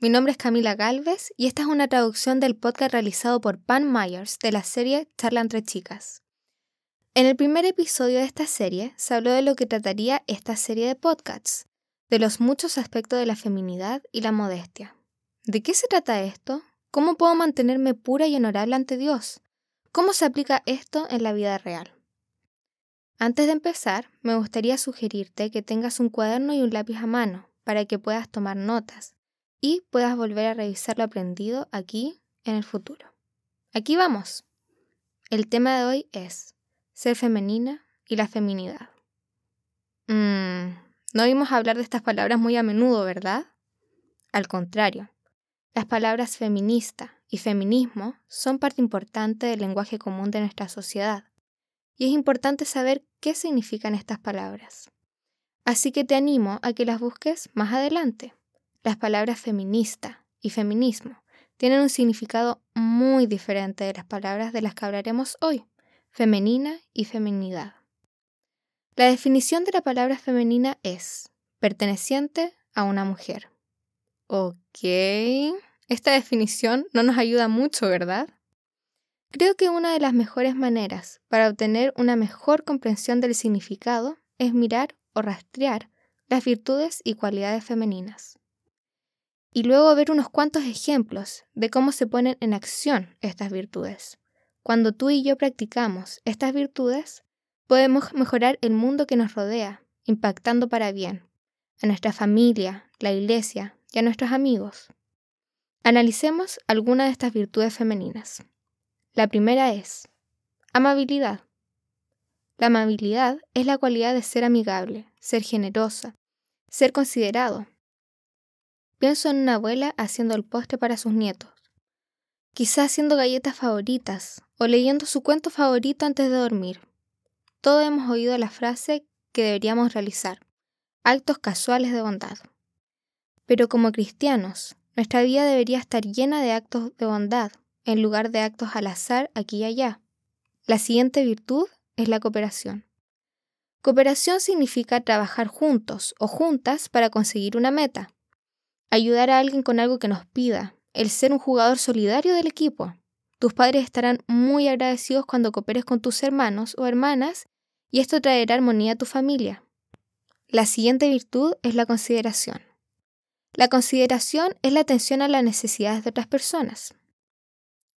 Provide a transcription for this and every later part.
mi nombre es Camila Galvez y esta es una traducción del podcast realizado por Pan Myers de la serie Charla entre chicas. En el primer episodio de esta serie se habló de lo que trataría esta serie de podcasts, de los muchos aspectos de la feminidad y la modestia. ¿De qué se trata esto? ¿Cómo puedo mantenerme pura y honorable ante Dios? ¿Cómo se aplica esto en la vida real? Antes de empezar, me gustaría sugerirte que tengas un cuaderno y un lápiz a mano para que puedas tomar notas y puedas volver a revisar lo aprendido aquí en el futuro. Aquí vamos. El tema de hoy es ser femenina y la feminidad. Mm, no oímos hablar de estas palabras muy a menudo, ¿verdad? Al contrario, las palabras feminista y feminismo son parte importante del lenguaje común de nuestra sociedad, y es importante saber qué significan estas palabras. Así que te animo a que las busques más adelante. Las palabras feminista y feminismo tienen un significado muy diferente de las palabras de las que hablaremos hoy, femenina y feminidad. La definición de la palabra femenina es perteneciente a una mujer. Ok, esta definición no nos ayuda mucho, ¿verdad? Creo que una de las mejores maneras para obtener una mejor comprensión del significado es mirar o rastrear las virtudes y cualidades femeninas y luego ver unos cuantos ejemplos de cómo se ponen en acción estas virtudes. Cuando tú y yo practicamos estas virtudes, podemos mejorar el mundo que nos rodea, impactando para bien, a nuestra familia, la iglesia y a nuestros amigos. Analicemos algunas de estas virtudes femeninas. La primera es amabilidad. La amabilidad es la cualidad de ser amigable, ser generosa, ser considerado, Pienso en una abuela haciendo el postre para sus nietos, quizás haciendo galletas favoritas o leyendo su cuento favorito antes de dormir. Todos hemos oído la frase que deberíamos realizar, actos casuales de bondad. Pero como cristianos, nuestra vida debería estar llena de actos de bondad, en lugar de actos al azar aquí y allá. La siguiente virtud es la cooperación. Cooperación significa trabajar juntos o juntas para conseguir una meta ayudar a alguien con algo que nos pida, el ser un jugador solidario del equipo. Tus padres estarán muy agradecidos cuando cooperes con tus hermanos o hermanas y esto traerá armonía a tu familia. La siguiente virtud es la consideración. La consideración es la atención a las necesidades de otras personas.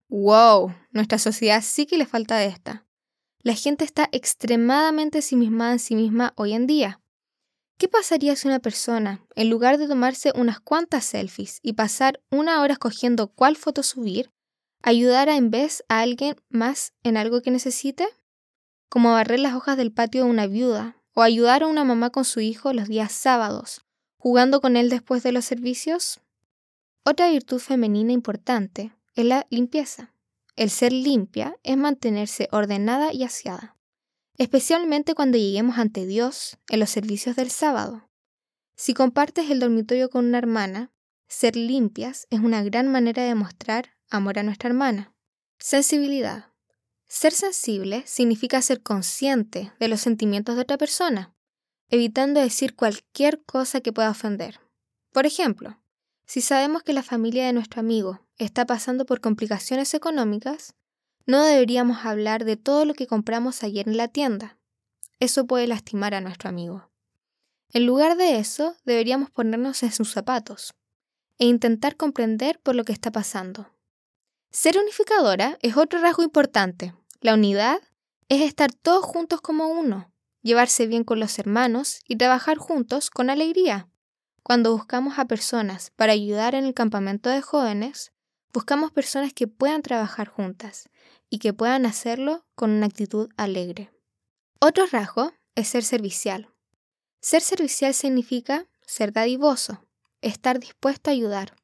¡Wow! Nuestra sociedad sí que le falta esta. La gente está extremadamente ensimismada en sí misma hoy en día. ¿Qué pasaría si una persona, en lugar de tomarse unas cuantas selfies y pasar una hora escogiendo cuál foto subir, ayudara en vez a alguien más en algo que necesite? Como barrer las hojas del patio de una viuda, o ayudar a una mamá con su hijo los días sábados, jugando con él después de los servicios. Otra virtud femenina importante es la limpieza. El ser limpia es mantenerse ordenada y aseada especialmente cuando lleguemos ante Dios en los servicios del sábado. Si compartes el dormitorio con una hermana, ser limpias es una gran manera de mostrar amor a nuestra hermana. Sensibilidad. Ser sensible significa ser consciente de los sentimientos de otra persona, evitando decir cualquier cosa que pueda ofender. Por ejemplo, si sabemos que la familia de nuestro amigo está pasando por complicaciones económicas, no deberíamos hablar de todo lo que compramos ayer en la tienda. Eso puede lastimar a nuestro amigo. En lugar de eso, deberíamos ponernos en sus zapatos e intentar comprender por lo que está pasando. Ser unificadora es otro rasgo importante. La unidad es estar todos juntos como uno, llevarse bien con los hermanos y trabajar juntos con alegría. Cuando buscamos a personas para ayudar en el campamento de jóvenes, buscamos personas que puedan trabajar juntas y que puedan hacerlo con una actitud alegre. Otro rasgo es ser servicial. Ser servicial significa ser dadivoso, estar dispuesto a ayudar.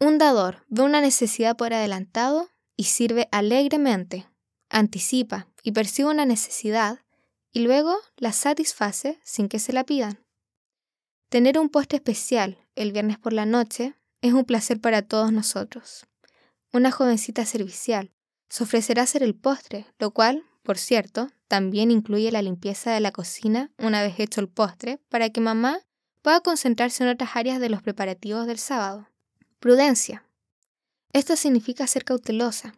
Un dador ve una necesidad por adelantado y sirve alegremente, anticipa y percibe una necesidad y luego la satisface sin que se la pidan. Tener un postre especial el viernes por la noche es un placer para todos nosotros. Una jovencita servicial se ofrecerá hacer el postre, lo cual, por cierto, también incluye la limpieza de la cocina una vez hecho el postre, para que mamá pueda concentrarse en otras áreas de los preparativos del sábado. Prudencia. Esto significa ser cautelosa.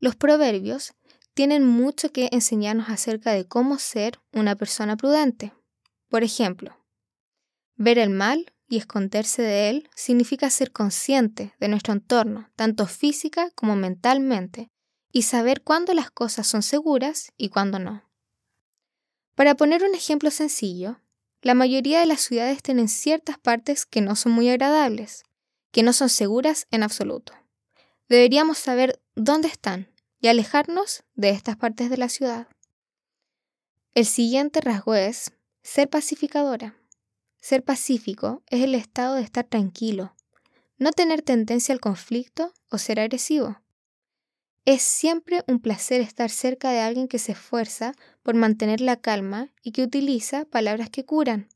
Los proverbios tienen mucho que enseñarnos acerca de cómo ser una persona prudente. Por ejemplo, ver el mal y esconderse de él significa ser consciente de nuestro entorno, tanto física como mentalmente, y saber cuándo las cosas son seguras y cuándo no. Para poner un ejemplo sencillo, la mayoría de las ciudades tienen ciertas partes que no son muy agradables, que no son seguras en absoluto. Deberíamos saber dónde están y alejarnos de estas partes de la ciudad. El siguiente rasgo es ser pacificadora. Ser pacífico es el estado de estar tranquilo, no tener tendencia al conflicto o ser agresivo. Es siempre un placer estar cerca de alguien que se esfuerza por mantener la calma y que utiliza palabras que curan,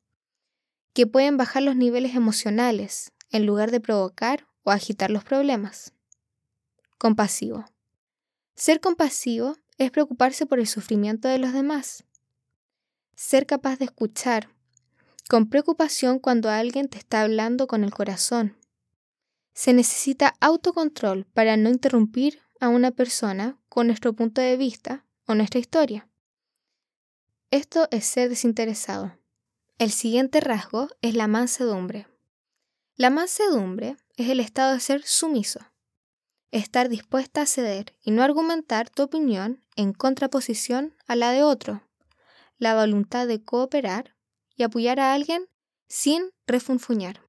que pueden bajar los niveles emocionales en lugar de provocar o agitar los problemas. Compasivo. Ser compasivo es preocuparse por el sufrimiento de los demás. Ser capaz de escuchar con preocupación cuando alguien te está hablando con el corazón. Se necesita autocontrol para no interrumpir a una persona con nuestro punto de vista o nuestra historia. Esto es ser desinteresado. El siguiente rasgo es la mansedumbre. La mansedumbre es el estado de ser sumiso, estar dispuesta a ceder y no argumentar tu opinión en contraposición a la de otro, la voluntad de cooperar y apoyar a alguien sin refunfuñar.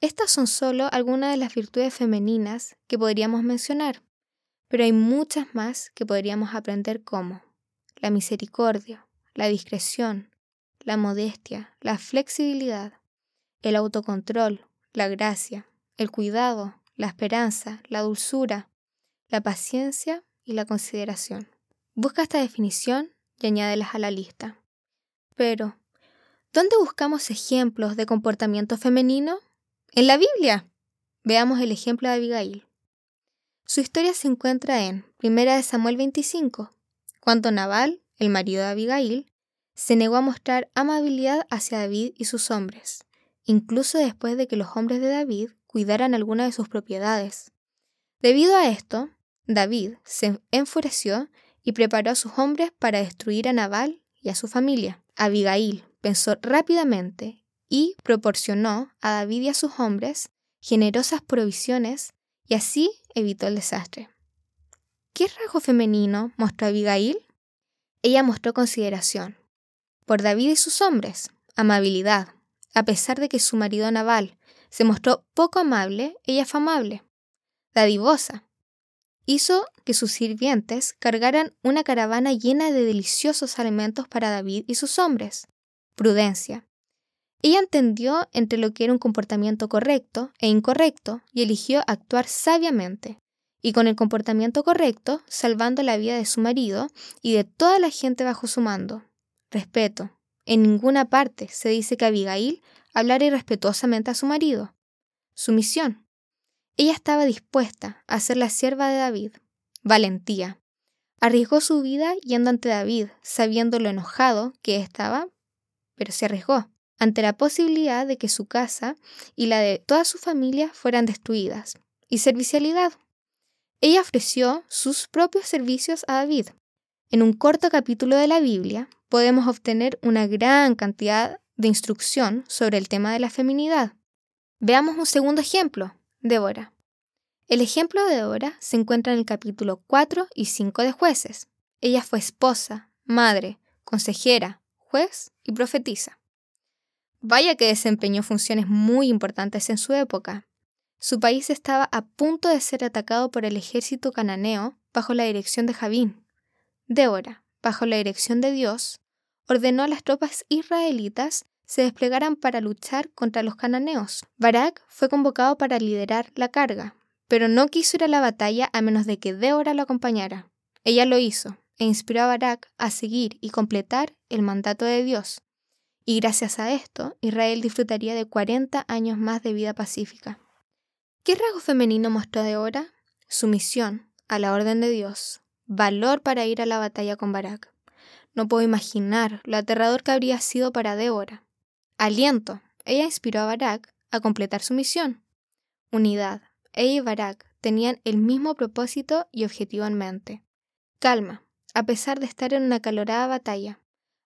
Estas son solo algunas de las virtudes femeninas que podríamos mencionar, pero hay muchas más que podríamos aprender como la misericordia, la discreción, la modestia, la flexibilidad, el autocontrol, la gracia, el cuidado, la esperanza, la dulzura, la paciencia y la consideración. Busca esta definición y añádelas a la lista. Pero, ¿dónde buscamos ejemplos de comportamiento femenino? En la Biblia. Veamos el ejemplo de Abigail. Su historia se encuentra en 1 Samuel 25, cuando Nabal, el marido de Abigail, se negó a mostrar amabilidad hacia David y sus hombres, incluso después de que los hombres de David cuidaran alguna de sus propiedades. Debido a esto, David se enfureció y preparó a sus hombres para destruir a Nabal y a su familia. Abigail pensó rápidamente y proporcionó a David y a sus hombres generosas provisiones y así evitó el desastre. ¿Qué rasgo femenino mostró Abigail? Ella mostró consideración por David y sus hombres, amabilidad, a pesar de que su marido Nabal se mostró poco amable, ella fue amable, dadivosa. Hizo que sus sirvientes cargaran una caravana llena de deliciosos alimentos para David y sus hombres. Prudencia. Ella entendió entre lo que era un comportamiento correcto e incorrecto y eligió actuar sabiamente, y con el comportamiento correcto, salvando la vida de su marido y de toda la gente bajo su mando. Respeto. En ninguna parte se dice que Abigail hablar irrespetuosamente a su marido. Sumisión. Ella estaba dispuesta a ser la sierva de David. Valentía. Arriesgó su vida yendo ante David, sabiendo lo enojado que estaba, pero se arriesgó ante la posibilidad de que su casa y la de toda su familia fueran destruidas. Y servicialidad. Ella ofreció sus propios servicios a David. En un corto capítulo de la Biblia podemos obtener una gran cantidad de instrucción sobre el tema de la feminidad. Veamos un segundo ejemplo, Débora. El ejemplo de Débora se encuentra en el capítulo 4 y 5 de jueces. Ella fue esposa, madre, consejera, y profetisa. Vaya que desempeñó funciones muy importantes en su época. Su país estaba a punto de ser atacado por el ejército cananeo bajo la dirección de Javín. Débora, bajo la dirección de Dios, ordenó a las tropas israelitas se desplegaran para luchar contra los cananeos. Barak fue convocado para liderar la carga, pero no quiso ir a la batalla a menos de que Débora lo acompañara. Ella lo hizo e inspiró a Barak a seguir y completar el mandato de Dios. Y gracias a esto, Israel disfrutaría de 40 años más de vida pacífica. ¿Qué rasgo femenino mostró Débora? Sumisión a la orden de Dios, valor para ir a la batalla con Barak. No puedo imaginar lo aterrador que habría sido para Débora. Aliento. Ella inspiró a Barak a completar su misión. unidad. Ella y Barak tenían el mismo propósito y objetivo en mente. Calma, a pesar de estar en una calorada batalla.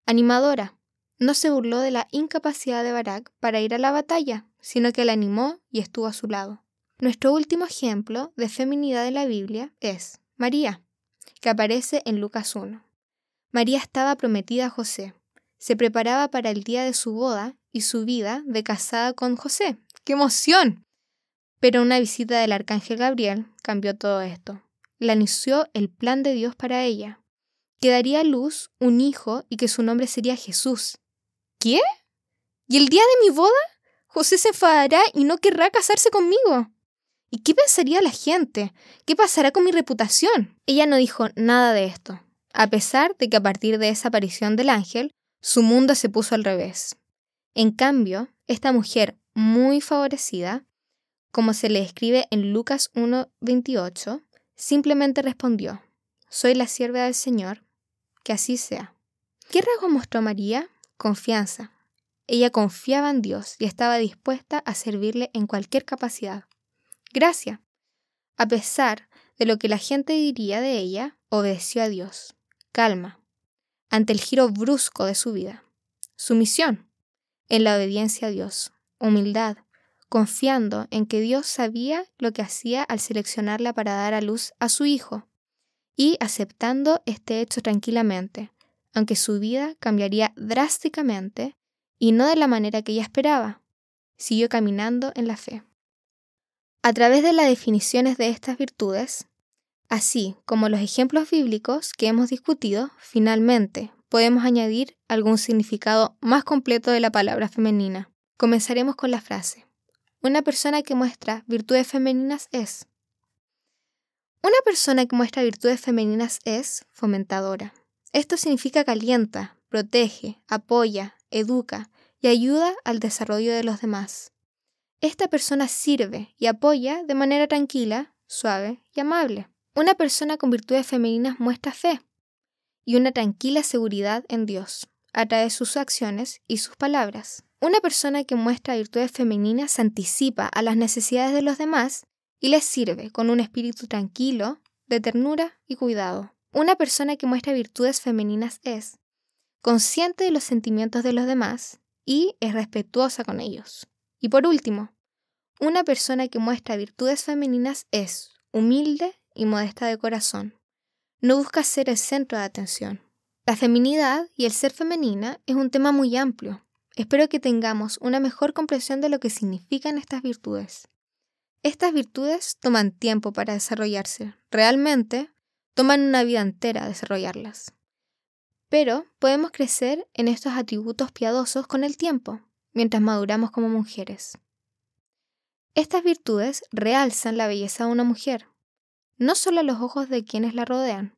Animadora, no se burló de la incapacidad de Barak para ir a la batalla, sino que la animó y estuvo a su lado. Nuestro último ejemplo de feminidad en la Biblia es María, que aparece en Lucas 1. María estaba prometida a José, se preparaba para el día de su boda y su vida de casada con José. ¡Qué emoción! Pero una visita del arcángel Gabriel cambió todo esto. Le anunció el plan de Dios para ella, que daría a luz un hijo y que su nombre sería Jesús. ¿Qué? ¿Y el día de mi boda? José se enfadará y no querrá casarse conmigo. ¿Y qué pensaría la gente? ¿Qué pasará con mi reputación? Ella no dijo nada de esto, a pesar de que a partir de esa aparición del ángel, su mundo se puso al revés. En cambio, esta mujer muy favorecida, como se le escribe en Lucas 1.28, simplemente respondió, Soy la sierva del Señor, que así sea. ¿Qué rasgo mostró María? Confianza. Ella confiaba en Dios y estaba dispuesta a servirle en cualquier capacidad. Gracia. A pesar de lo que la gente diría de ella, obedeció a Dios. Calma ante el giro brusco de su vida. Sumisión en la obediencia a Dios. Humildad, confiando en que Dios sabía lo que hacía al seleccionarla para dar a luz a su hijo, y aceptando este hecho tranquilamente, aunque su vida cambiaría drásticamente y no de la manera que ella esperaba. Siguió caminando en la fe. A través de las definiciones de estas virtudes, Así como los ejemplos bíblicos que hemos discutido, finalmente podemos añadir algún significado más completo de la palabra femenina. Comenzaremos con la frase. Una persona que muestra virtudes femeninas es. Una persona que muestra virtudes femeninas es fomentadora. Esto significa calienta, protege, apoya, educa y ayuda al desarrollo de los demás. Esta persona sirve y apoya de manera tranquila, suave y amable. Una persona con virtudes femeninas muestra fe y una tranquila seguridad en Dios a través de sus acciones y sus palabras. Una persona que muestra virtudes femeninas se anticipa a las necesidades de los demás y les sirve con un espíritu tranquilo, de ternura y cuidado. Una persona que muestra virtudes femeninas es consciente de los sentimientos de los demás y es respetuosa con ellos. Y por último, una persona que muestra virtudes femeninas es humilde y modesta de corazón. No busca ser el centro de atención. La feminidad y el ser femenina es un tema muy amplio. Espero que tengamos una mejor comprensión de lo que significan estas virtudes. Estas virtudes toman tiempo para desarrollarse. Realmente, toman una vida entera desarrollarlas. Pero podemos crecer en estos atributos piadosos con el tiempo, mientras maduramos como mujeres. Estas virtudes realzan la belleza de una mujer, no solo a los ojos de quienes la rodean,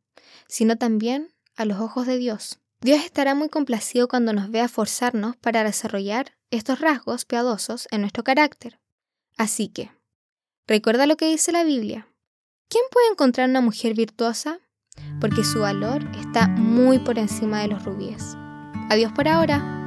sino también a los ojos de Dios. Dios estará muy complacido cuando nos vea forzarnos para desarrollar estos rasgos piadosos en nuestro carácter. Así que, recuerda lo que dice la Biblia. ¿Quién puede encontrar una mujer virtuosa? Porque su valor está muy por encima de los rubíes. Adiós por ahora.